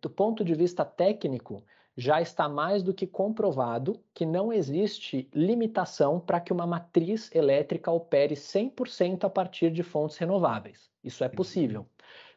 do ponto de vista técnico, já está mais do que comprovado que não existe limitação para que uma matriz elétrica opere 100% a partir de fontes renováveis. Isso é possível.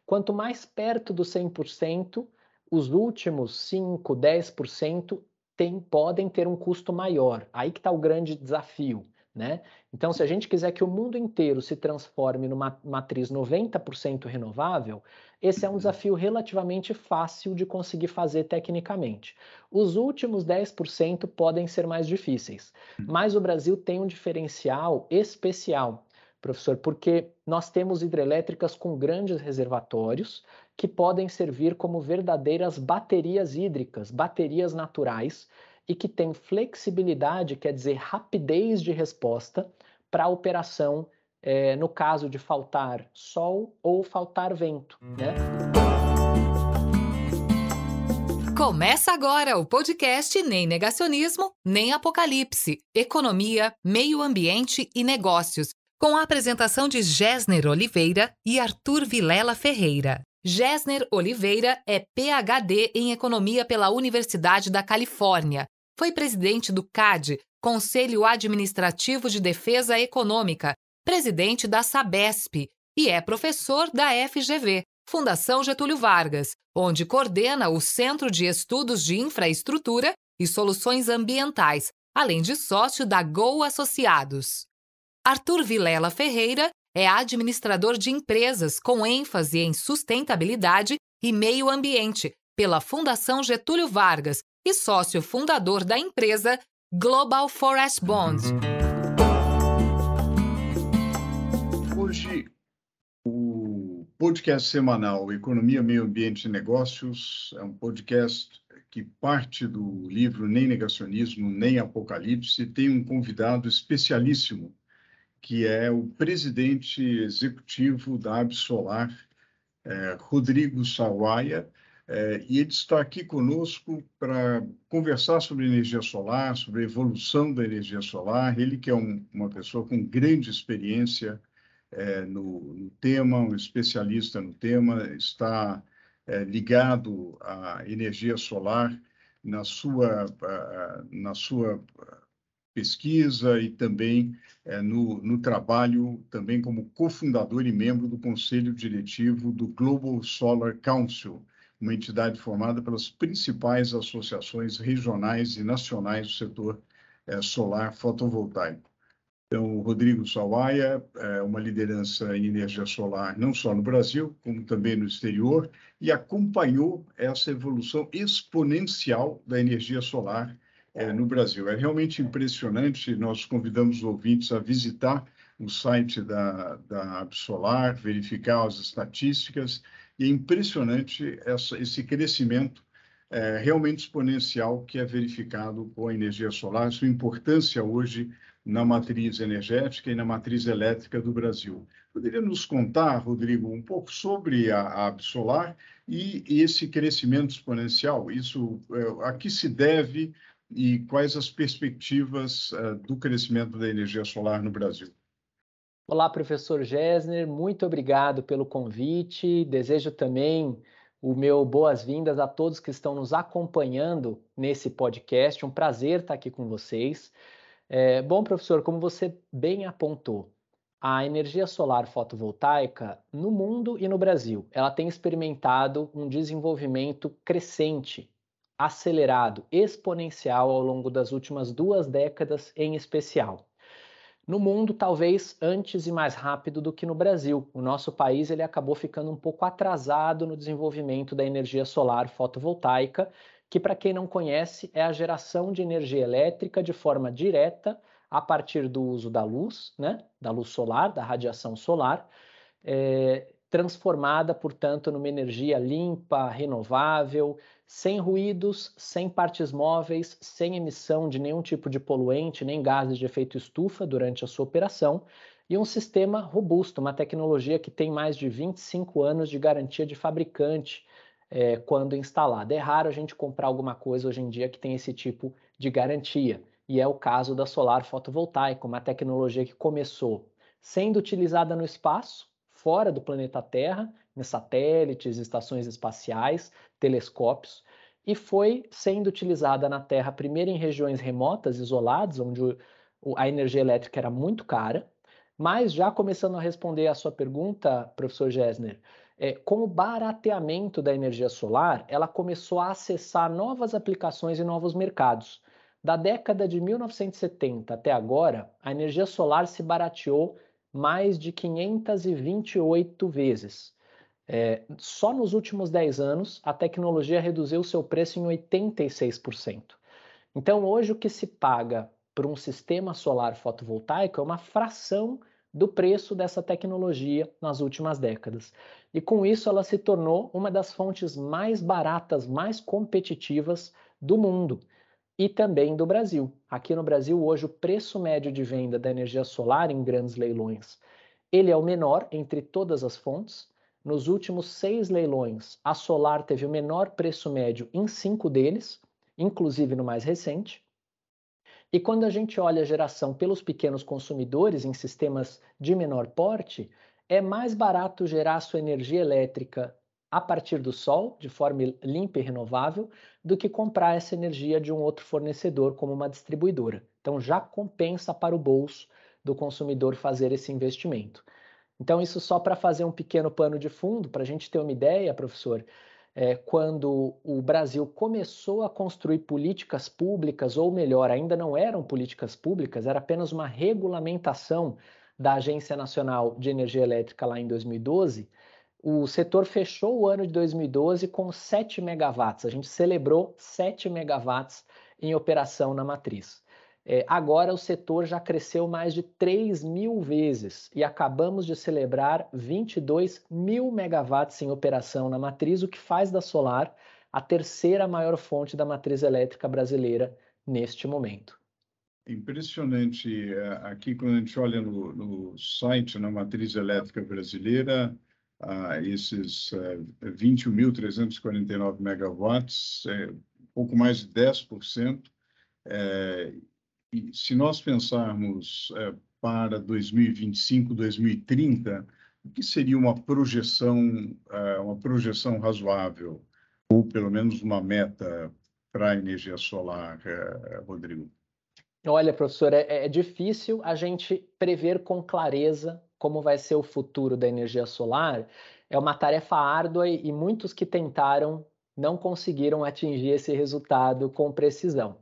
Quanto mais perto do 100%, os últimos 5, 10% tem, podem ter um custo maior. Aí que está o grande desafio. Né? Então, se a gente quiser que o mundo inteiro se transforme numa matriz 90% renovável, esse é um desafio relativamente fácil de conseguir fazer tecnicamente. Os últimos 10% podem ser mais difíceis, mas o Brasil tem um diferencial especial, professor, porque nós temos hidrelétricas com grandes reservatórios que podem servir como verdadeiras baterias hídricas, baterias naturais, e que têm flexibilidade, quer dizer, rapidez de resposta para a operação é, no caso de faltar sol ou faltar vento. Né? Começa agora o podcast Nem Negacionismo, Nem Apocalipse. Economia, Meio Ambiente e Negócios. Com a apresentação de Gessner Oliveira e Arthur Vilela Ferreira. Gessner Oliveira é PhD em Economia pela Universidade da Califórnia. Foi presidente do CAD, Conselho Administrativo de Defesa Econômica, presidente da Sabesp e é professor da FGV, Fundação Getúlio Vargas, onde coordena o Centro de Estudos de Infraestrutura e Soluções Ambientais, além de sócio da Go Associados. Arthur Vilela Ferreira é administrador de empresas com ênfase em sustentabilidade e meio ambiente pela Fundação Getúlio Vargas e sócio fundador da empresa Global Forest Bond. Hoje, o podcast semanal Economia, Meio Ambiente e Negócios é um podcast que parte do livro Nem Negacionismo, Nem Apocalipse, tem um convidado especialíssimo, que é o presidente executivo da Absolar, é, Rodrigo Sawaia, é, e ele está aqui conosco para conversar sobre energia solar, sobre a evolução da energia solar. Ele que é um, uma pessoa com grande experiência é, no, no, tema, um especialista no tema, está é, ligado à energia solar na sua, na sua pesquisa e também é, no, no trabalho, também como cofundador e membro do conselho diretivo do Global Solar Council, uma entidade formada pelas principais associações regionais e nacionais do setor é, solar fotovoltaico. Então, o Rodrigo Sawaia é uma liderança em energia solar não só no Brasil, como também no exterior, e acompanhou essa evolução exponencial da energia solar é, no Brasil. É realmente impressionante, nós convidamos os ouvintes a visitar o site da, da Absolar, verificar as estatísticas, e é impressionante essa, esse crescimento é, realmente exponencial que é verificado com a energia solar, sua importância hoje na matriz energética e na matriz elétrica do Brasil. Poderia nos contar, Rodrigo, um pouco sobre a, a Absolar e, e esse crescimento exponencial? Isso é, a que se deve e quais as perspectivas é, do crescimento da energia solar no Brasil? Olá, professor Gessner, muito obrigado pelo convite. Desejo também o meu boas-vindas a todos que estão nos acompanhando nesse podcast. Um prazer estar aqui com vocês. É, bom, professor, como você bem apontou, a energia solar fotovoltaica no mundo e no Brasil, ela tem experimentado um desenvolvimento crescente, acelerado, exponencial ao longo das últimas duas décadas em especial. No mundo, talvez antes e mais rápido do que no Brasil. O nosso país ele acabou ficando um pouco atrasado no desenvolvimento da energia solar fotovoltaica, que, para quem não conhece, é a geração de energia elétrica de forma direta a partir do uso da luz, né, da luz solar, da radiação solar, é, transformada, portanto, numa energia limpa, renovável, sem ruídos, sem partes móveis, sem emissão de nenhum tipo de poluente, nem gases de efeito estufa durante a sua operação, e um sistema robusto, uma tecnologia que tem mais de 25 anos de garantia de fabricante é, quando instalada. É raro a gente comprar alguma coisa hoje em dia que tem esse tipo de garantia, e é o caso da solar fotovoltaica, uma tecnologia que começou sendo utilizada no espaço, fora do planeta Terra, em satélites, estações espaciais, telescópios, e foi sendo utilizada na Terra primeiro em regiões remotas, isoladas, onde a energia elétrica era muito cara, mas já começando a responder a sua pergunta, professor Gessner, é, com o barateamento da energia solar, ela começou a acessar novas aplicações e novos mercados. Da década de 1970 até agora, a energia solar se barateou mais de 528 vezes. É, só nos últimos 10 anos, a tecnologia reduziu seu preço em 86%. Então, hoje, o que se paga por um sistema solar fotovoltaico é uma fração do preço dessa tecnologia nas últimas décadas. E com isso, ela se tornou uma das fontes mais baratas, mais competitivas do mundo e também do Brasil. Aqui no Brasil, hoje, o preço médio de venda da energia solar em grandes leilões ele é o menor entre todas as fontes. Nos últimos seis leilões, a Solar teve o menor preço médio em cinco deles, inclusive no mais recente. E quando a gente olha a geração pelos pequenos consumidores em sistemas de menor porte, é mais barato gerar sua energia elétrica a partir do sol, de forma limpa e renovável, do que comprar essa energia de um outro fornecedor, como uma distribuidora. Então já compensa para o bolso do consumidor fazer esse investimento. Então, isso só para fazer um pequeno pano de fundo, para a gente ter uma ideia, professor, é, quando o Brasil começou a construir políticas públicas, ou melhor, ainda não eram políticas públicas, era apenas uma regulamentação da Agência Nacional de Energia Elétrica lá em 2012, o setor fechou o ano de 2012 com 7 megawatts. A gente celebrou 7 megawatts em operação na matriz. É, agora o setor já cresceu mais de 3 mil vezes e acabamos de celebrar 22 mil megawatts em operação na matriz, o que faz da Solar a terceira maior fonte da matriz elétrica brasileira neste momento. Impressionante. É, aqui, quando a gente olha no, no site, na matriz elétrica brasileira, ah, esses ah, 21.349 megawatts, é, pouco mais de 10%. É, e se nós pensarmos é, para 2025, 2030, o que seria uma projeção, é, uma projeção razoável, ou pelo menos uma meta para a energia solar, é, Rodrigo? Olha, professor, é, é difícil a gente prever com clareza como vai ser o futuro da energia solar. É uma tarefa árdua e, muitos que tentaram não conseguiram atingir esse resultado com precisão.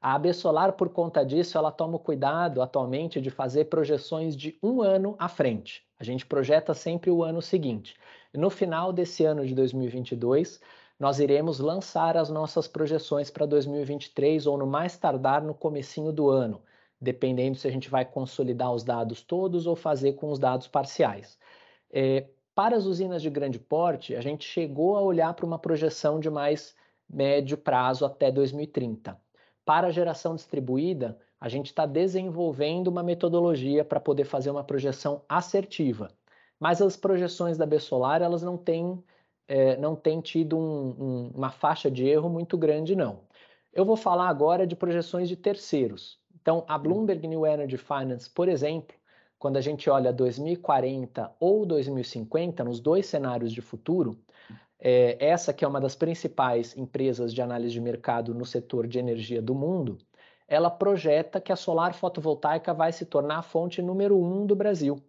A AB Solar, por conta disso, ela toma o cuidado atualmente de fazer projeções de um ano à frente. A gente projeta sempre o ano seguinte. No final desse ano de 2022, nós iremos lançar as nossas projeções para 2023 ou no mais tardar no comecinho do ano, dependendo se a gente vai consolidar os dados todos ou fazer com os dados parciais. É, para as usinas de grande porte, a gente chegou a olhar para uma projeção de mais médio prazo até 2030. Para a geração distribuída, a gente está desenvolvendo uma metodologia para poder fazer uma projeção assertiva. Mas as projeções da B-Solar, elas não têm, é, não têm tido um, um, uma faixa de erro muito grande, não. Eu vou falar agora de projeções de terceiros. Então, a Bloomberg New Energy Finance, por exemplo, quando a gente olha 2040 ou 2050, nos dois cenários de futuro, é, essa que é uma das principais empresas de análise de mercado no setor de energia do mundo, ela projeta que a solar fotovoltaica vai se tornar a fonte número um do Brasil.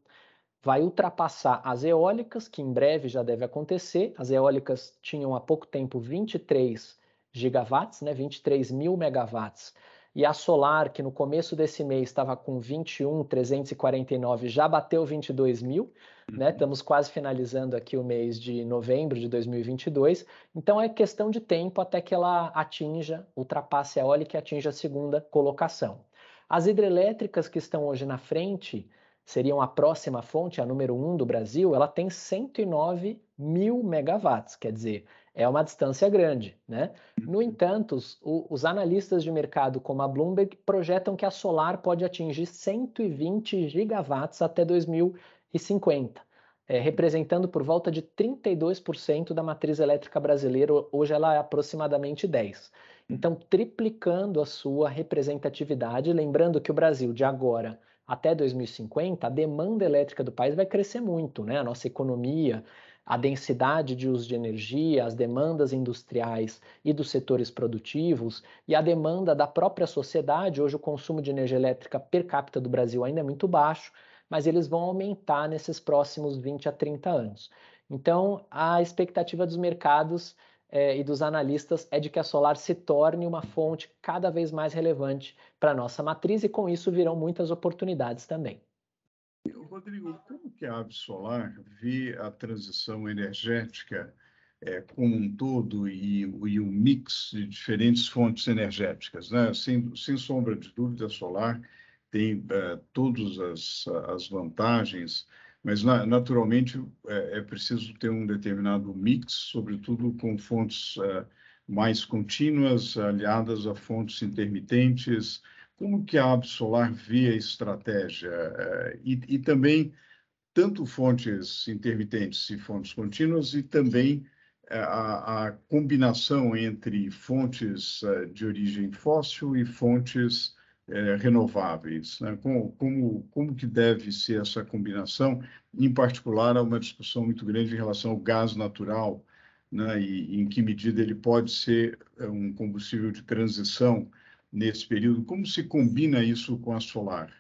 Vai ultrapassar as eólicas, que em breve já deve acontecer. As eólicas tinham há pouco tempo 23 gigawatts, né, 23 mil megawatts e a Solar, que no começo desse mês estava com 21,349, já bateu 22 mil, né? uhum. né? Estamos quase finalizando aqui o mês de novembro de 2022. Então é questão de tempo até que ela atinja, ultrapasse a eólica e atinja a segunda colocação. As hidrelétricas que estão hoje na frente, seriam a próxima fonte, a número 1 um do Brasil, ela tem 109 mil megawatts, quer dizer, é uma distância grande. Né? No uhum. entanto, os, os, analistas de mercado como a Bloomberg projetam que a solar pode atingir 120 gigawatts até 2050, é, representando por volta de 32% da matriz elétrica brasileira, hoje ela é aproximadamente 10%. Então, triplicando a sua representatividade, lembrando que o Brasil, de agora até 2050, a demanda elétrica do país vai crescer muito, né? A nossa economia, a densidade de uso de energia, as demandas industriais e dos setores produtivos e a demanda da própria sociedade. Hoje, o consumo de energia elétrica per capita do Brasil ainda é muito baixo, mas eles vão aumentar nesses próximos 20 a 30 anos. Então, a expectativa dos mercados eh, e dos analistas é de que a solar se torne uma fonte cada vez mais relevante para a nossa matriz e, com isso, virão muitas oportunidades também. Rodrigo, como que a Absolar vê a transição energética é, como um todo e, e, o mix de diferentes fontes energéticas? Né? Sem, sem sombra de dúvida, a solar tem é, todas as, as vantagens, mas na, naturalmente é, é, preciso ter um determinado mix, sobretudo com fontes é, mais contínuas, aliadas a fontes intermitentes, como que a Absolar vê a estratégia? Eh, e, e também, tanto fontes intermitentes e fontes contínuas, e também eh, a, a combinação entre fontes eh, de origem fóssil e fontes renováveis. Né? Como, como, como que deve ser essa combinação? Em particular, há uma discussão muito grande em relação ao gás natural, né? e, e em que medida ele pode ser um combustível de transição nesse período. Como se combina isso com a solar?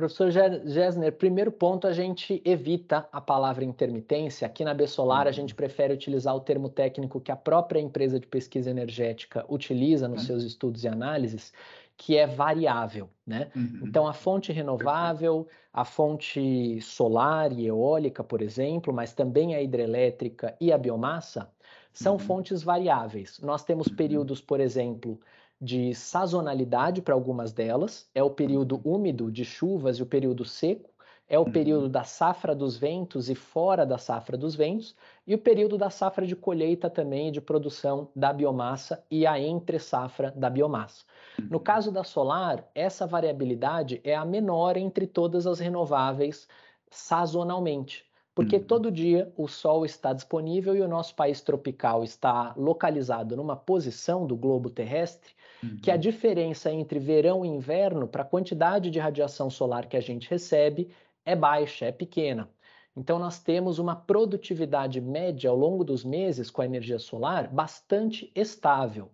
Professor Gessner, primeiro ponto, a gente evita a palavra intermitência. Aqui na Bessolar, a uhum. gente prefere utilizar o termo técnico que a própria empresa de pesquisa energética utiliza nos uhum. seus estudos e análises, que é variável. Né? Uhum. Então, a fonte renovável, a fonte solar e eólica, por exemplo, mas também a hidrelétrica e a biomassa, são uhum. fontes variáveis. Nós temos uhum. períodos, por exemplo, de sazonalidade para algumas delas, é o período uhum. úmido de chuvas e o período seco, é o período uhum. da safra dos ventos e fora da safra dos ventos, e o período da safra de colheita também de produção da biomassa e a entre safra da biomassa. No uhum. caso da solar, essa variabilidade é a menor entre todas as renováveis sazonalmente porque todo dia o Sol está disponível e o nosso país tropical está localizado numa posição do globo terrestre uhum. que a diferença entre verão e inverno para a quantidade de radiação solar que a gente recebe é baixa, é pequena. Então, nós temos uma produtividade média ao longo dos meses com a energia solar bastante estável,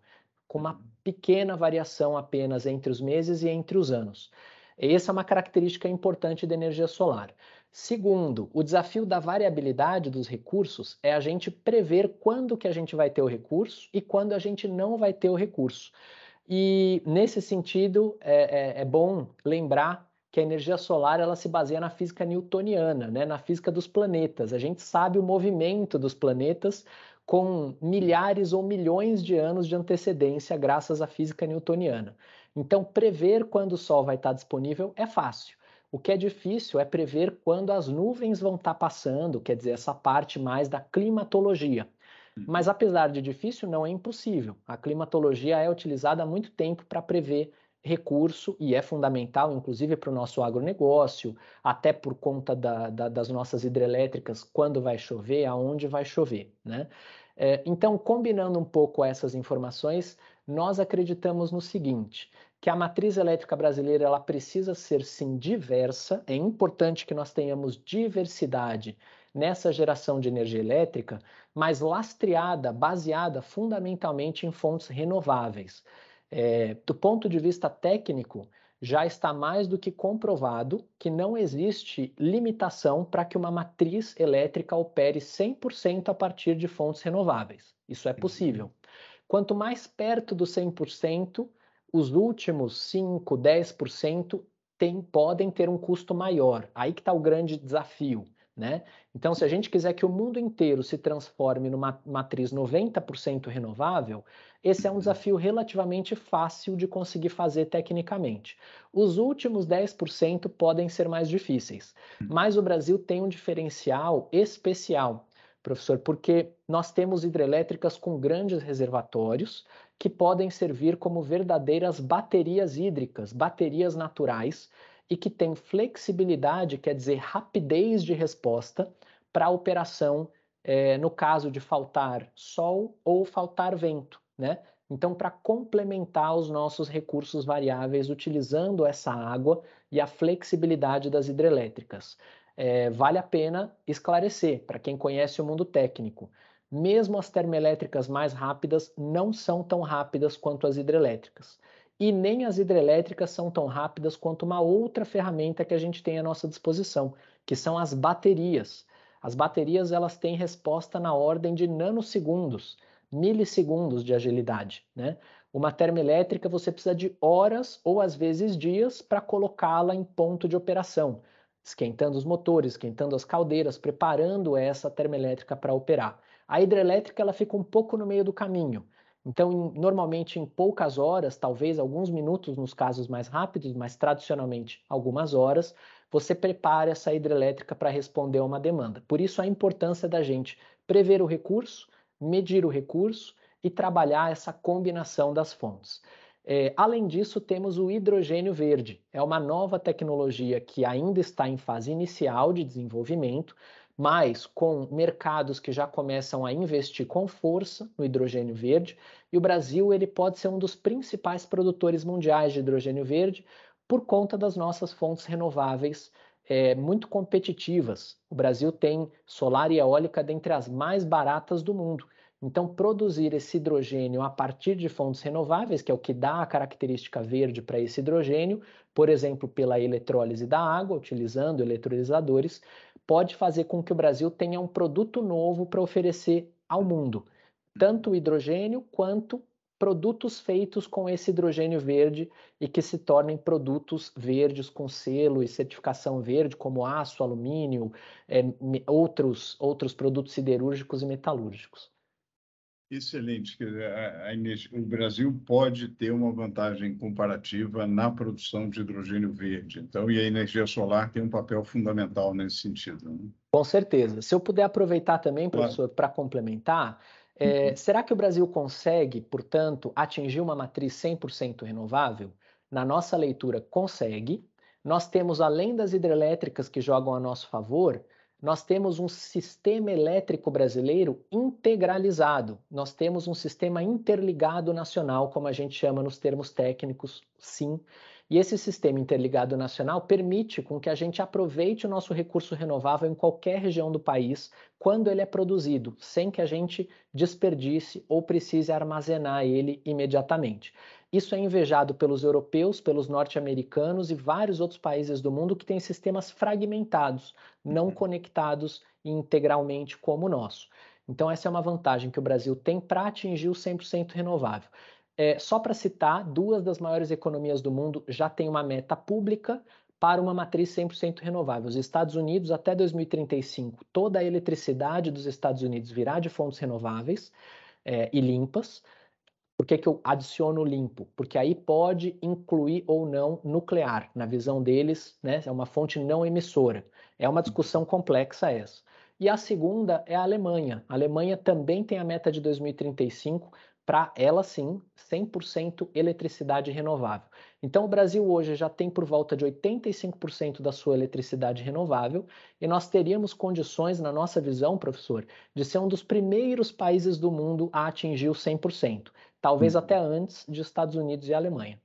com uma uhum. pequena variação apenas entre os meses e entre os anos. Essa é uma característica importante da energia solar. Segundo, o desafio da variabilidade dos recursos é a gente prever quando que a gente vai ter o recurso e quando a gente não vai ter o recurso. E nesse sentido, é, é, é bom lembrar que a energia solar ela se baseia na física newtoniana, né, na física dos planetas. A gente sabe o movimento dos planetas com milhares ou milhões de anos de antecedência graças à física newtoniana. Então, prever quando o Sol vai estar disponível é fácil. O que é difícil é prever quando as nuvens vão estar passando, quer dizer, essa parte mais da climatologia. Mas apesar de difícil, não é impossível. A climatologia é utilizada há muito tempo para prever recurso e é fundamental, inclusive, para o nosso agronegócio, até por conta da, da, das nossas hidrelétricas, quando vai chover, aonde vai chover. Né? É, então, combinando um pouco essas informações, nós acreditamos no seguinte: que a matriz elétrica brasileira ela precisa ser sim diversa. É importante que nós tenhamos diversidade nessa geração de energia elétrica, mas lastreada, baseada fundamentalmente em fontes renováveis. É, do ponto de vista técnico, já está mais do que comprovado que não existe limitação para que uma matriz elétrica opere 100% a partir de fontes renováveis. Isso é possível. Quanto mais perto do 100%, os últimos 5, 10% tem, podem ter um custo maior. Aí que está o grande desafio. Né? Então, se a gente quiser que o mundo inteiro se transforme numa matriz 90% renovável, esse é um desafio relativamente fácil de conseguir fazer tecnicamente. Os últimos 10% podem ser mais difíceis, mas o Brasil tem um diferencial especial, professor, porque nós temos hidrelétricas com grandes reservatórios que podem servir como verdadeiras baterias hídricas, baterias naturais e que tem flexibilidade, quer dizer, rapidez de resposta para a operação é, no caso de faltar sol ou faltar vento, né? Então, para complementar os nossos recursos variáveis utilizando essa água e a flexibilidade das hidrelétricas. É, vale a pena esclarecer para quem conhece o mundo técnico. Mesmo as termoelétricas mais rápidas não são tão rápidas quanto as hidrelétricas. E nem as hidrelétricas são tão rápidas quanto uma outra ferramenta que a gente tem à nossa disposição, que são as baterias. As baterias elas têm resposta na ordem de nanosegundos, milissegundos de agilidade. Né? Uma termoelétrica você precisa de horas ou às vezes dias para colocá-la em ponto de operação, esquentando os motores, esquentando as caldeiras, preparando essa termoelétrica para operar. A hidrelétrica ela fica um pouco no meio do caminho. Então, normalmente em poucas horas, talvez alguns minutos nos casos mais rápidos, mas tradicionalmente algumas horas, você prepara essa hidrelétrica para responder a uma demanda. Por isso a importância da gente prever o recurso, medir o recurso e trabalhar essa combinação das fontes. É, além disso, temos o hidrogênio verde. É uma nova tecnologia que ainda está em fase inicial de desenvolvimento, mas com mercados que já começam a investir com força no hidrogênio verde, e o Brasil ele pode ser um dos principais produtores mundiais de hidrogênio verde por conta das nossas fontes renováveis é, muito competitivas. O Brasil tem solar e eólica dentre as mais baratas do mundo. Então, produzir esse hidrogênio a partir de fontes renováveis, que é o que dá a característica verde para esse hidrogênio, por exemplo, pela eletrólise da água, utilizando eletrolisadores, pode fazer com que o Brasil tenha um produto novo para oferecer ao mundo, tanto o hidrogênio quanto produtos feitos com esse hidrogênio verde e que se tornem produtos verdes com selo e certificação verde, como aço, alumínio, é, outros, outros produtos siderúrgicos e metalúrgicos. Excelente. A, a, o Brasil pode ter uma vantagem comparativa na produção de hidrogênio verde. Então, e a energia solar tem um papel fundamental nesse sentido. Né? Com certeza. Se eu puder aproveitar também, professor, claro. para complementar, é, uhum. será que o Brasil consegue, portanto, atingir uma matriz 100% renovável? Na nossa leitura, consegue. Nós temos, além das hidrelétricas que jogam a nosso favor, nós temos um sistema elétrico brasileiro integralizado. Nós temos um sistema interligado nacional, como a gente chama nos termos técnicos, sim. E esse sistema interligado nacional permite com que a gente aproveite o nosso recurso renovável em qualquer região do país quando ele é produzido, sem que a gente desperdice ou precise armazenar ele imediatamente. Isso é invejado pelos europeus, pelos norte-americanos e vários outros países do mundo que têm sistemas fragmentados, não uhum. conectados integralmente como o nosso. Então, essa é uma vantagem que o Brasil tem para atingir o 100% renovável. É, só para citar, duas das maiores economias do mundo já têm uma meta pública para uma matriz 100% renovável. Os Estados Unidos, até 2035, toda a eletricidade dos Estados Unidos virá de fontes renováveis é, e limpas. Por que, que eu adiciono limpo? Porque aí pode incluir ou não nuclear. Na visão deles, né, é uma fonte não emissora. É uma discussão complexa essa. E a segunda é a Alemanha. A Alemanha também tem a meta de 2035 para ela sim 100% eletricidade renovável. Então o Brasil hoje já tem por volta de 85% da sua eletricidade renovável e nós teríamos condições, na nossa visão, professor, de ser um dos primeiros países do mundo a atingir o 100%, talvez hum. até antes de Estados Unidos e Alemanha.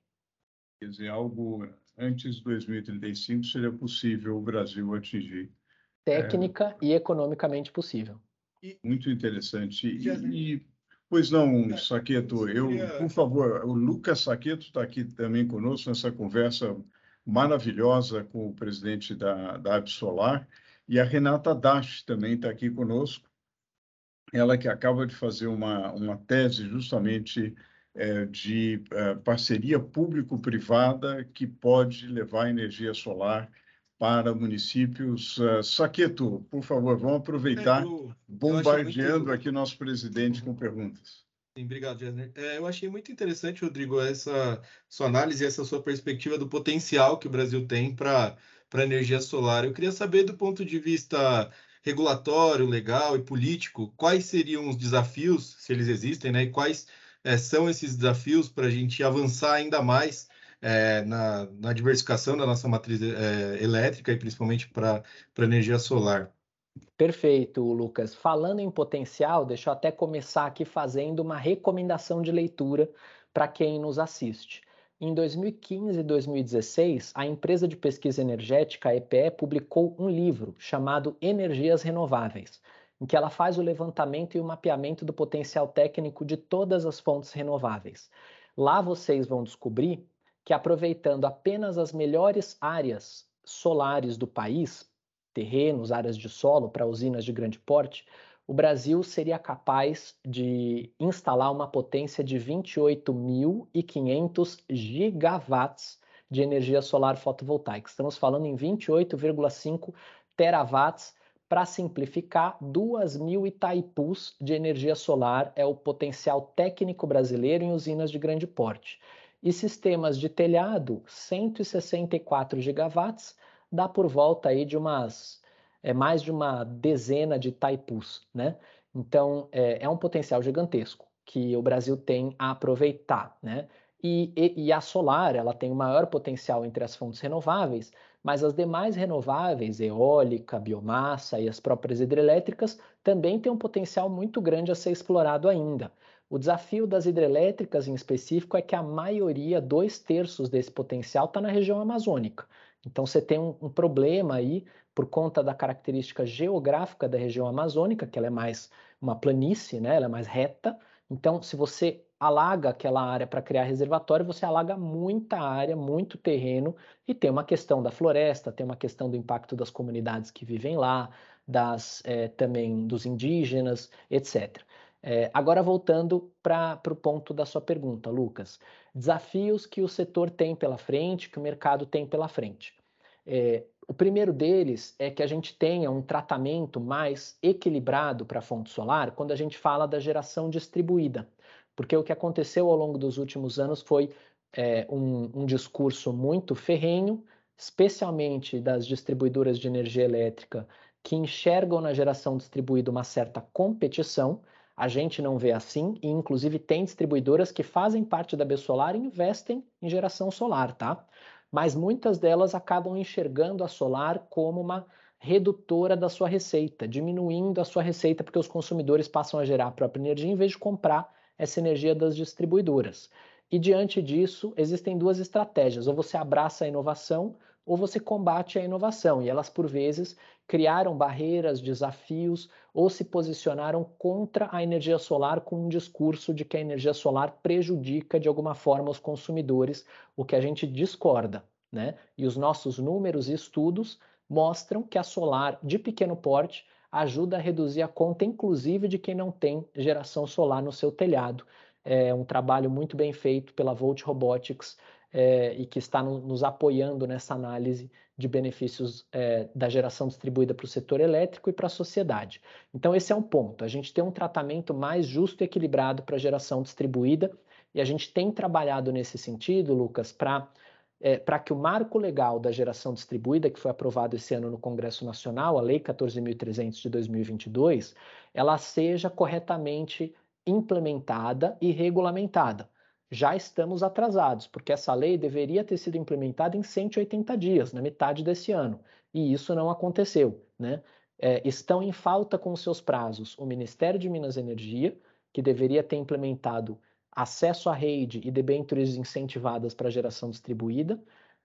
Quer dizer, algo antes de 2035 seria possível o Brasil atingir. Técnica é... e economicamente possível. Muito interessante. E, e Pois não, Saqueto. Eu, por favor, o Lucas Saqueto está aqui também conosco nessa conversa maravilhosa com o presidente da, da Absolar. E a Renata Dash também está aqui conosco. Ela que acaba de fazer uma, uma tese justamente é, de é, parceria público-privada que pode levar energia solar para municípios. Uh, Saqueto, por favor, vamos aproveitar, eu, bombardeando aqui nosso presidente com perguntas. Sim, obrigado, Jesner. É, eu achei muito interessante, Rodrigo, essa sua análise, essa sua perspectiva do potencial que o Brasil tem para a energia solar. Eu queria saber, do ponto de vista regulatório, legal e político, quais seriam os desafios, se eles existem, né? E quais é, são esses desafios para a gente avançar ainda mais é, na, na, diversificação da nossa matriz é, elétrica e principalmente para a energia solar. Perfeito, Lucas. Falando em potencial, deixa eu até começar aqui fazendo uma recomendação de leitura para quem nos assiste. Em 2015 e 2016, a empresa de pesquisa energética, EPE, publicou um livro chamado Energias Renováveis, em que ela faz o levantamento e o mapeamento do potencial técnico de todas as fontes renováveis. Lá vocês vão descobrir que, aproveitando apenas as melhores áreas solares do país, terrenos, áreas de solo para usinas de grande porte, o Brasil seria capaz de instalar uma potência de 28.500 gigawatts de energia solar fotovoltaica. Estamos falando em 28,5 terawatts. Para simplificar, 2 mil Itaipus de energia solar é o potencial técnico brasileiro em usinas de grande porte. E sistemas de telhado, 164 gigawatts, dá por volta aí de umas é mais de uma dezena de taipus, né? Então, é, é, um potencial gigantesco que o Brasil tem a aproveitar, né? E, e, e, a solar, ela tem o maior potencial entre as fontes renováveis, mas as demais renováveis, eólica, biomassa e as próprias hidrelétricas, também têm um potencial muito grande a ser explorado ainda. O desafio das hidrelétricas, em específico, é que a maioria, dois terços desse potencial, está na região amazônica. Então, você tem um, um problema aí por conta da característica geográfica da região amazônica, que ela é mais uma planície, né? ela é mais reta. Então, se você alaga aquela área para criar reservatório, você alaga muita área, muito terreno, e tem uma questão da floresta, tem uma questão do impacto das comunidades que vivem lá, das é, também dos indígenas, etc. É, eh, agora voltando para o ponto da sua pergunta, Lucas. Desafios que o setor tem pela frente, que o mercado tem pela frente. É, o primeiro deles é que a gente tenha um tratamento mais equilibrado para a fonte solar quando a gente fala da geração distribuída. Porque o que aconteceu ao longo dos últimos anos foi é, um, um discurso muito ferrenho, especialmente das distribuidoras de energia elétrica, que enxergam na geração distribuída uma certa competição. A gente não vê assim, e inclusive tem distribuidoras que fazem parte da Solar e investem em geração solar, tá? mas muitas delas acabam enxergando a solar como uma redutora da sua receita, diminuindo a sua receita porque os consumidores passam a gerar a própria energia em vez de comprar essa energia das distribuidoras. E diante disso, existem duas estratégias: ou você abraça a inovação ou você combate a inovação. E elas, por vezes, criaram barreiras, desafios ou se posicionaram contra a energia solar com um discurso de que a energia solar prejudica de alguma forma os consumidores, o que a gente discorda. Né? E os nossos números e estudos mostram que a solar de pequeno porte ajuda a reduzir a conta, inclusive de quem não tem geração solar no seu telhado. É um trabalho muito bem feito pela Volt Robotics é, e que está no, nos apoiando nessa análise de benefícios é, da geração distribuída para o setor elétrico e para a sociedade. Então, esse é um ponto. A gente tem um tratamento mais justo e equilibrado para a geração distribuída e a gente tem trabalhado nesse sentido, Lucas, para é, para que o marco legal da geração distribuída, que foi aprovado esse ano no Congresso Nacional, a Lei 14.300 de 2022, ela seja corretamente implementada e regulamentada já estamos atrasados, porque essa lei deveria ter sido implementada em 180 dias, na metade desse ano, e isso não aconteceu. Né? É, estão em falta com seus prazos o Ministério de Minas e Energia, que deveria ter implementado acesso à rede e debêntures incentivadas para geração distribuída,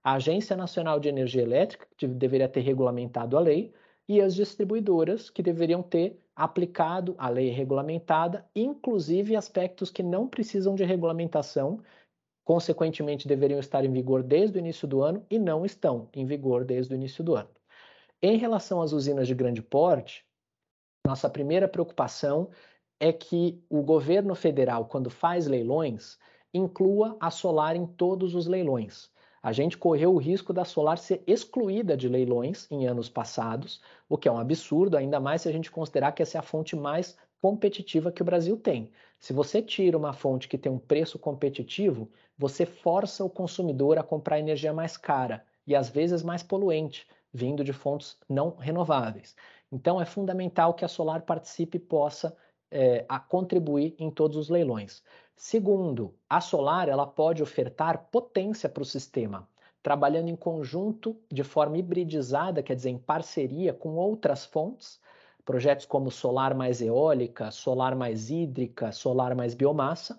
a Agência Nacional de Energia Elétrica, que deveria ter regulamentado a lei, e as distribuidoras, que deveriam ter aplicado a lei regulamentada, inclusive aspectos que não precisam de regulamentação, consequentemente deveriam estar em vigor desde o início do ano e não estão em vigor desde o início do ano. Em relação às usinas de grande porte, nossa primeira preocupação é que o governo federal, quando faz leilões, inclua a solar em todos os leilões a gente correu o risco da solar ser excluída de leilões em anos passados, o que é um absurdo, ainda mais se a gente considerar que essa é a fonte mais competitiva que o Brasil tem. Se você tira uma fonte que tem um preço competitivo, você força o consumidor a comprar energia mais cara e às vezes mais poluente, vindo de fontes não renováveis. Então é fundamental que a solar participe e possa é, contribuir em todos os leilões. Segundo, a solar ela pode ofertar potência para o sistema, trabalhando em conjunto de forma hibridizada, quer dizer, em parceria com outras fontes, projetos como solar mais eólica, solar mais hídrica, solar mais biomassa,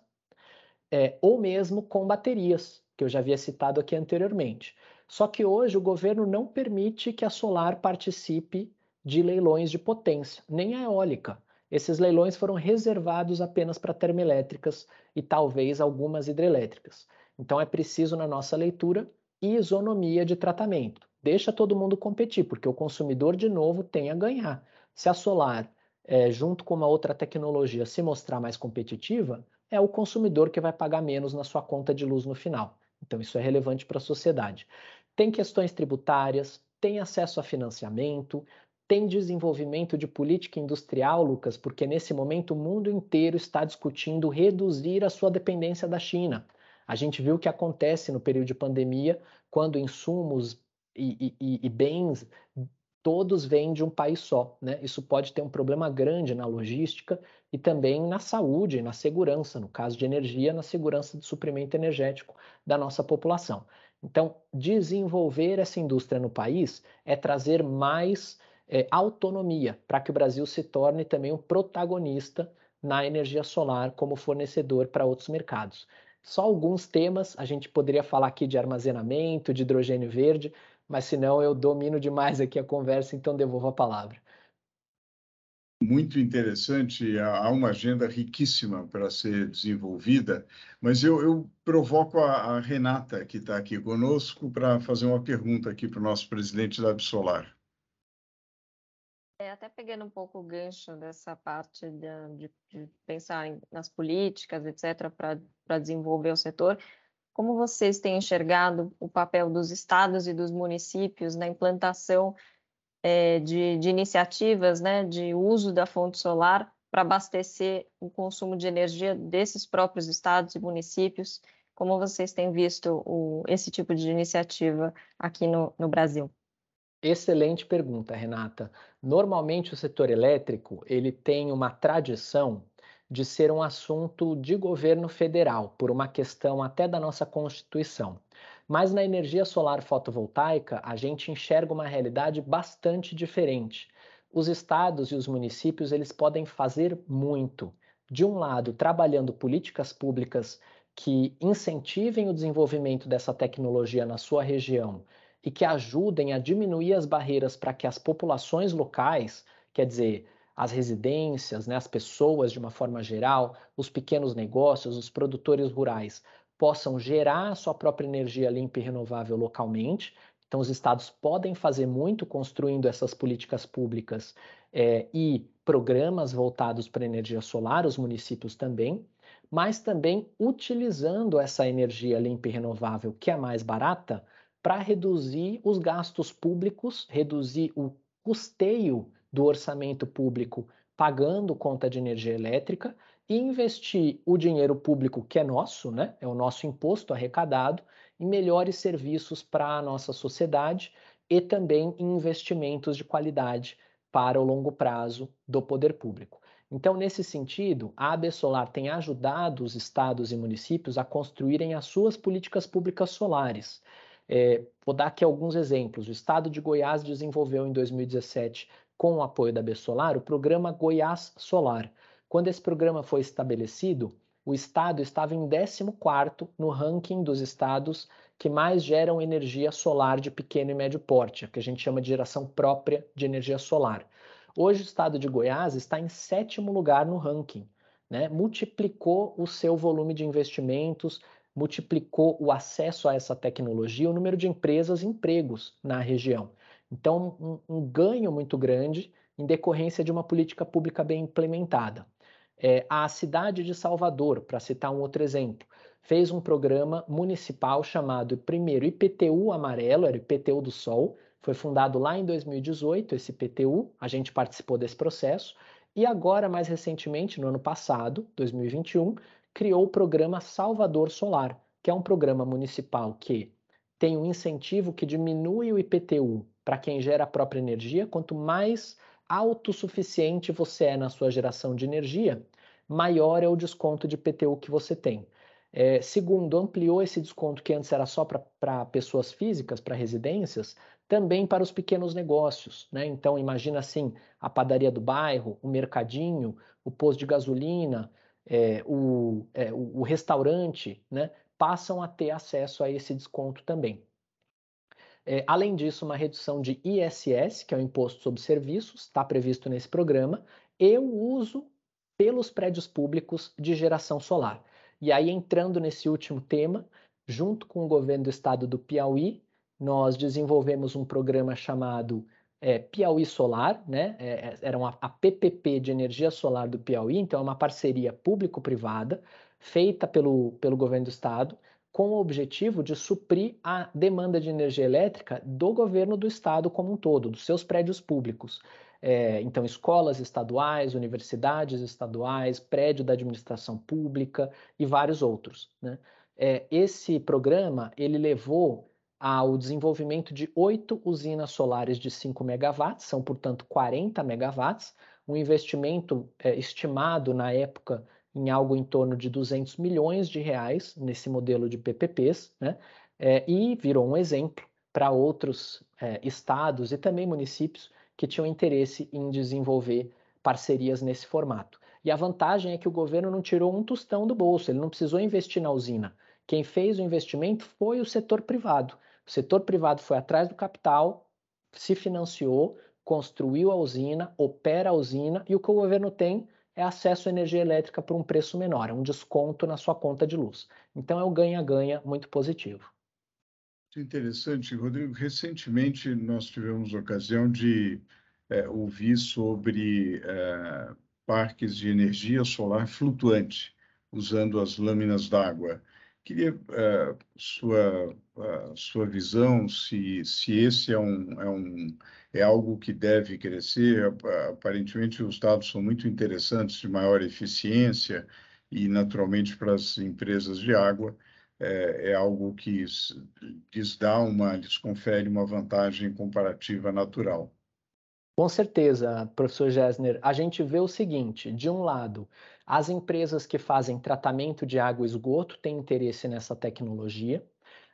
é, ou mesmo com baterias, que eu já havia citado aqui anteriormente. Só que hoje o governo não permite que a solar participe de leilões de potência, nem a eólica. Esses leilões foram reservados apenas para termoelétricas e talvez algumas hidrelétricas. Então é preciso, na nossa leitura, isonomia de tratamento. Deixa todo mundo competir, porque o consumidor, de novo, tem a ganhar. Se a solar, é, junto com uma outra tecnologia, se mostrar mais competitiva, é o consumidor que vai pagar menos na sua conta de luz no final. Então, isso é relevante para a sociedade. Tem questões tributárias, tem acesso a financiamento, tem desenvolvimento de política industrial, Lucas, porque nesse momento o mundo inteiro está discutindo reduzir a sua dependência da China. A gente viu o que acontece no período de pandemia, quando insumos e, e, e bens todos vêm de um país só. Né? Isso pode ter um problema grande na logística e também na saúde, na segurança, no caso de energia, na segurança de suprimento energético da nossa população. Então, desenvolver essa indústria no país é trazer mais é, autonomia para que o Brasil se torne também um protagonista na energia solar como fornecedor para outros mercados. Só alguns temas, a gente poderia falar aqui de armazenamento, de hidrogênio verde, mas senão eu domino demais aqui a conversa, então devolvo a palavra. Muito interessante, há uma agenda riquíssima para ser desenvolvida, mas eu, eu provoco a, a, Renata, que está aqui conosco, para fazer uma pergunta aqui para o nosso presidente da Absolar. Até pegando um pouco o gancho dessa parte de, de pensar em, nas políticas, etc., para desenvolver o setor, como vocês têm enxergado o papel dos estados e dos municípios na implantação é, de, de, iniciativas né, de uso da fonte solar para abastecer o consumo de energia desses próprios estados e municípios? Como vocês têm visto o, esse tipo de iniciativa aqui no, no Brasil? Excelente pergunta, Renata. Normalmente o setor elétrico ele tem uma tradição de ser um assunto de governo federal, por uma questão até da nossa Constituição. Mas na energia solar fotovoltaica, a gente enxerga uma realidade bastante diferente. Os estados e os municípios, eles podem fazer muito. De um lado, trabalhando políticas públicas que incentivem o desenvolvimento dessa tecnologia na sua região e que ajudem a diminuir as barreiras para que as populações locais, quer dizer, as residências, né, as pessoas de uma forma geral, os pequenos negócios, os produtores rurais possam gerar a sua própria energia limpa e renovável localmente. Então, os estados podem fazer muito construindo essas políticas públicas é, e programas voltados para energia solar, os municípios também, mas também utilizando essa energia limpa e renovável, que é mais barata, para reduzir os gastos públicos, reduzir o custeio do orçamento público pagando conta de energia elétrica e investir o dinheiro público que é nosso, né, é o nosso imposto arrecadado, em melhores serviços para a nossa sociedade e também em investimentos de qualidade para o longo prazo do poder público. Então, nesse sentido, a AB Solar tem ajudado os estados e municípios a construírem as suas políticas públicas solares. É, vou dar aqui alguns exemplos. O estado de Goiás desenvolveu em 2017 com o apoio da Solar, o programa Goiás Solar. Quando esse programa foi estabelecido, o estado estava em 14º no ranking dos estados que mais geram energia solar de pequeno e médio porte, que a gente chama de geração própria de energia solar. Hoje o estado de Goiás está em sétimo lugar no ranking, né? multiplicou o seu volume de investimentos, multiplicou o acesso a essa tecnologia, o número de empresas e empregos na região. Então, um, um ganho muito grande em decorrência de uma política pública bem implementada. É, a cidade de Salvador, para citar um outro exemplo, fez um programa municipal chamado primeiro IPTU Amarelo, era IPTU do Sol, foi fundado lá em 2018 esse IPTU, a gente participou desse processo, e agora, mais recentemente, no ano passado, 2021, criou o programa Salvador Solar, que é um programa municipal que tem um incentivo que diminui o IPTU para quem gera a própria energia, quanto mais autossuficiente você é na sua geração de energia, maior é o desconto de IPTU que você tem. É, segundo, ampliou esse desconto que antes era só para pessoas físicas, para residências, também para os pequenos negócios. Né? Então, imagina assim, a padaria do bairro, o mercadinho, o posto de gasolina, é, o, é, o, restaurante, né? passam a ter acesso a esse desconto também. É, além disso, uma redução de ISS, que é o Imposto sobre Serviços, está previsto nesse programa, e o uso pelos prédios públicos de geração solar. E aí, entrando nesse último tema, junto com o governo do estado do Piauí, nós desenvolvemos um programa chamado é, Piauí Solar, né? É, é era uma, a PPP de energia solar do Piauí, então é uma parceria público-privada feita pelo, pelo governo do estado, com o objetivo de suprir a demanda de energia elétrica do governo do estado como um todo, dos seus prédios públicos. É, então, escolas estaduais, universidades estaduais, prédio da administração pública e vários outros. Né? É, esse programa ele levou ao desenvolvimento de oito usinas solares de 5 megawatts, são, portanto, 40 megawatts, um investimento é, estimado na época em algo em torno de 200 milhões de reais nesse modelo de PPPs, né? É, e virou um exemplo para outros é, estados e também municípios que tinham interesse em desenvolver parcerias nesse formato. E a vantagem é que o governo não tirou um tostão do bolso, ele não precisou investir na usina. Quem fez o investimento foi o setor privado. O setor privado foi atrás do capital, se financiou, construiu a usina, opera a usina e o que o governo tem é acesso à energia elétrica por um preço menor, é um desconto na sua conta de luz. Então é um ganha-ganha muito positivo. Interessante, Rodrigo. Recentemente nós tivemos ocasião de é, ouvir sobre é, parques de energia solar flutuante, usando as lâminas d'água. Queria é, sua sua visão se se esse é um, é um é algo que deve crescer. Aparentemente os dados são muito interessantes de maior eficiência e naturalmente para as empresas de água é, é algo que lhes dá uma, lhes confere uma vantagem comparativa natural. Com certeza, professor Gessner. A gente vê o seguinte: de um lado, as empresas que fazem tratamento de água e esgoto têm interesse nessa tecnologia,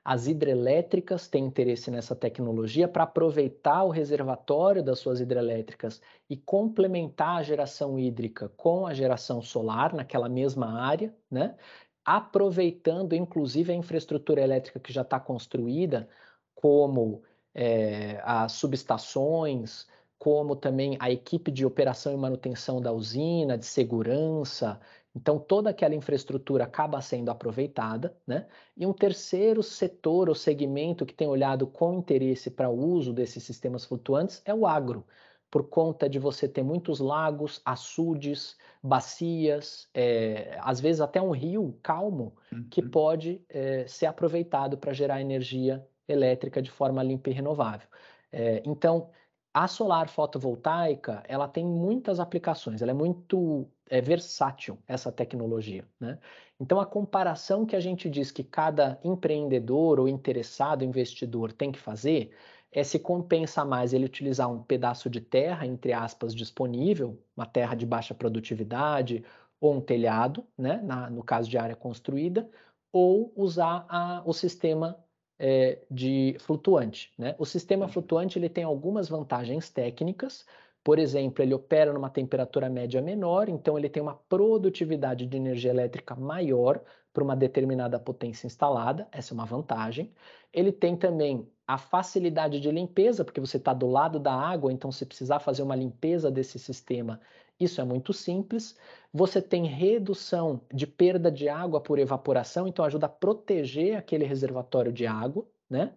as hidrelétricas têm interesse nessa tecnologia para aproveitar o reservatório das suas hidrelétricas e complementar a geração hídrica com a geração solar naquela mesma área, né? aproveitando inclusive a infraestrutura elétrica que já está construída, como é, as subestações, como também a equipe de operação e manutenção da usina, de segurança. Então, toda aquela infraestrutura acaba sendo aproveitada, né? E um terceiro setor ou segmento que tem olhado com interesse para o uso desses sistemas flutuantes é o agro por conta de você ter muitos lagos, açudes, bacias, é, às vezes até um rio calmo que uhum. pode é, ser aproveitado para gerar energia elétrica de forma limpa e renovável. É, então, a solar fotovoltaica ela tem muitas aplicações, ela é muito é, versátil essa tecnologia. Né? Então, a comparação que a gente diz que cada empreendedor ou interessado investidor tem que fazer é se compensa mais ele utilizar um pedaço de terra, entre aspas, disponível, uma terra de baixa produtividade, ou um telhado, né, na, no caso de área construída, ou usar a, o sistema é, de flutuante. Né? O sistema flutuante ele tem algumas vantagens técnicas, por exemplo, ele opera numa temperatura média menor, então ele tem uma produtividade de energia elétrica maior para uma determinada potência instalada, essa é uma vantagem. Ele tem também a facilidade de limpeza, porque você está do lado da água, então se precisar fazer uma limpeza desse sistema, isso é muito simples. Você tem redução de perda de água por evaporação, então ajuda a proteger aquele reservatório de água, né?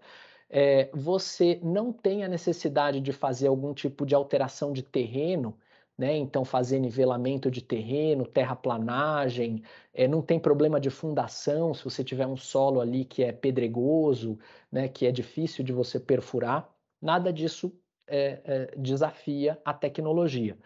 É, você não tem a necessidade de fazer algum tipo de alteração de terreno, né? Então, fazer nivelamento de terreno, terraplanagem, é, não tem problema de fundação se você tiver um solo ali que é pedregoso, né? Que é difícil de você perfurar. Nada disso é, é, desafia a tecnologia.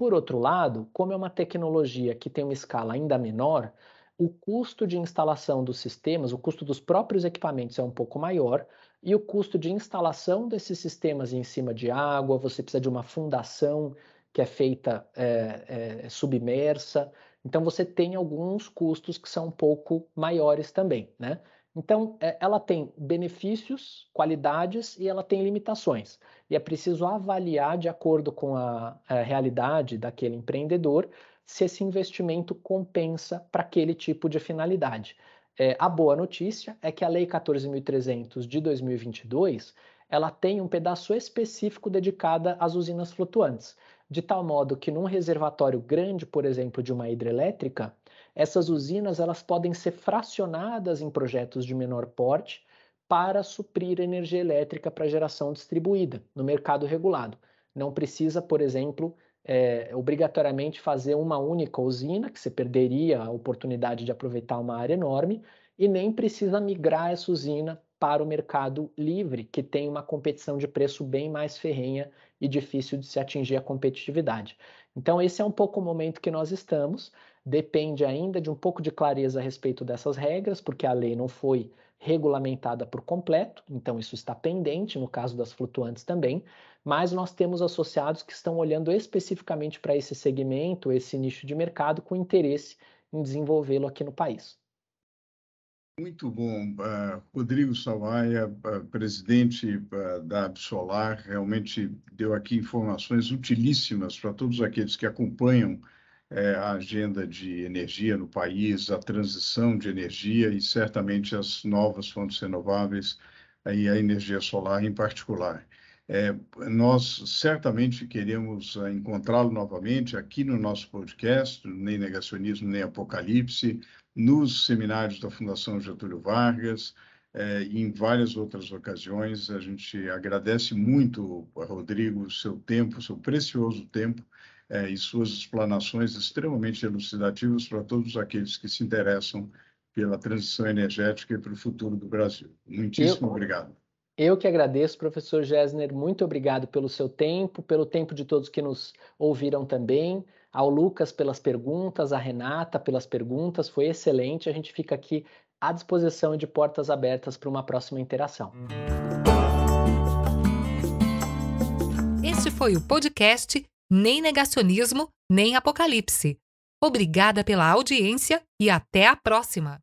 Por outro lado, como é uma tecnologia que tem uma escala ainda menor, o custo de instalação dos sistemas, o custo dos próprios equipamentos é um pouco maior, e o custo de instalação desses sistemas em cima de água, você precisa de uma fundação que é feita é, é, submersa, Então você tem alguns custos que são um pouco maiores também, né? Então, é, ela tem benefícios, qualidades e ela tem limitações. E é preciso avaliar, de acordo com a, a realidade daquele empreendedor, se esse investimento compensa para aquele tipo de finalidade. É, a boa notícia é que a Lei 14.300 de 2022 ela tem um pedaço específico dedicado às usinas flutuantes, de tal modo que num reservatório grande, por exemplo, de uma hidrelétrica, essas usinas elas podem ser fracionadas em projetos de menor porte para suprir energia elétrica para geração distribuída no mercado regulado. Não precisa, por exemplo, é, obrigatoriamente fazer uma única usina, que você perderia a oportunidade de aproveitar uma área enorme, e nem precisa migrar essa usina para o mercado livre, que tem uma competição de preço bem mais ferrenha e difícil de se atingir a competitividade. Então, esse é um pouco o momento que nós estamos depende ainda de um pouco de clareza a respeito dessas regras, porque a lei não foi regulamentada por completo, então isso está pendente no caso das flutuantes também, mas nós temos associados que estão olhando especificamente para esse segmento, esse nicho de mercado, com interesse em desenvolvê-lo aqui no país. Muito bom. Uh, Rodrigo Salvaia, uh, presidente uh, da Absolar, realmente deu aqui informações utilíssimas para todos aqueles que acompanham é, a agenda de energia no país, a transição de energia e certamente as novas fontes renováveis e a energia solar em particular. É, nós certamente queremos é, encontrá-lo novamente aqui no nosso podcast, nem negacionismo nem apocalipse, nos seminários da Fundação Getúlio Vargas é, e em várias outras ocasiões. A gente agradece muito, Rodrigo, seu tempo, seu precioso tempo é, e suas explanações extremamente elucidativas para todos aqueles que se interessam pela transição energética e para o futuro do Brasil. Muitíssimo eu, obrigado. Eu que agradeço, professor Gessner, muito obrigado pelo seu tempo, pelo tempo de todos que nos ouviram também, ao Lucas pelas perguntas, a Renata pelas perguntas, foi excelente, a gente fica aqui à disposição e de portas abertas para uma próxima interação. Este foi o podcast nem negacionismo, nem apocalipse. Obrigada pela audiência e até a próxima!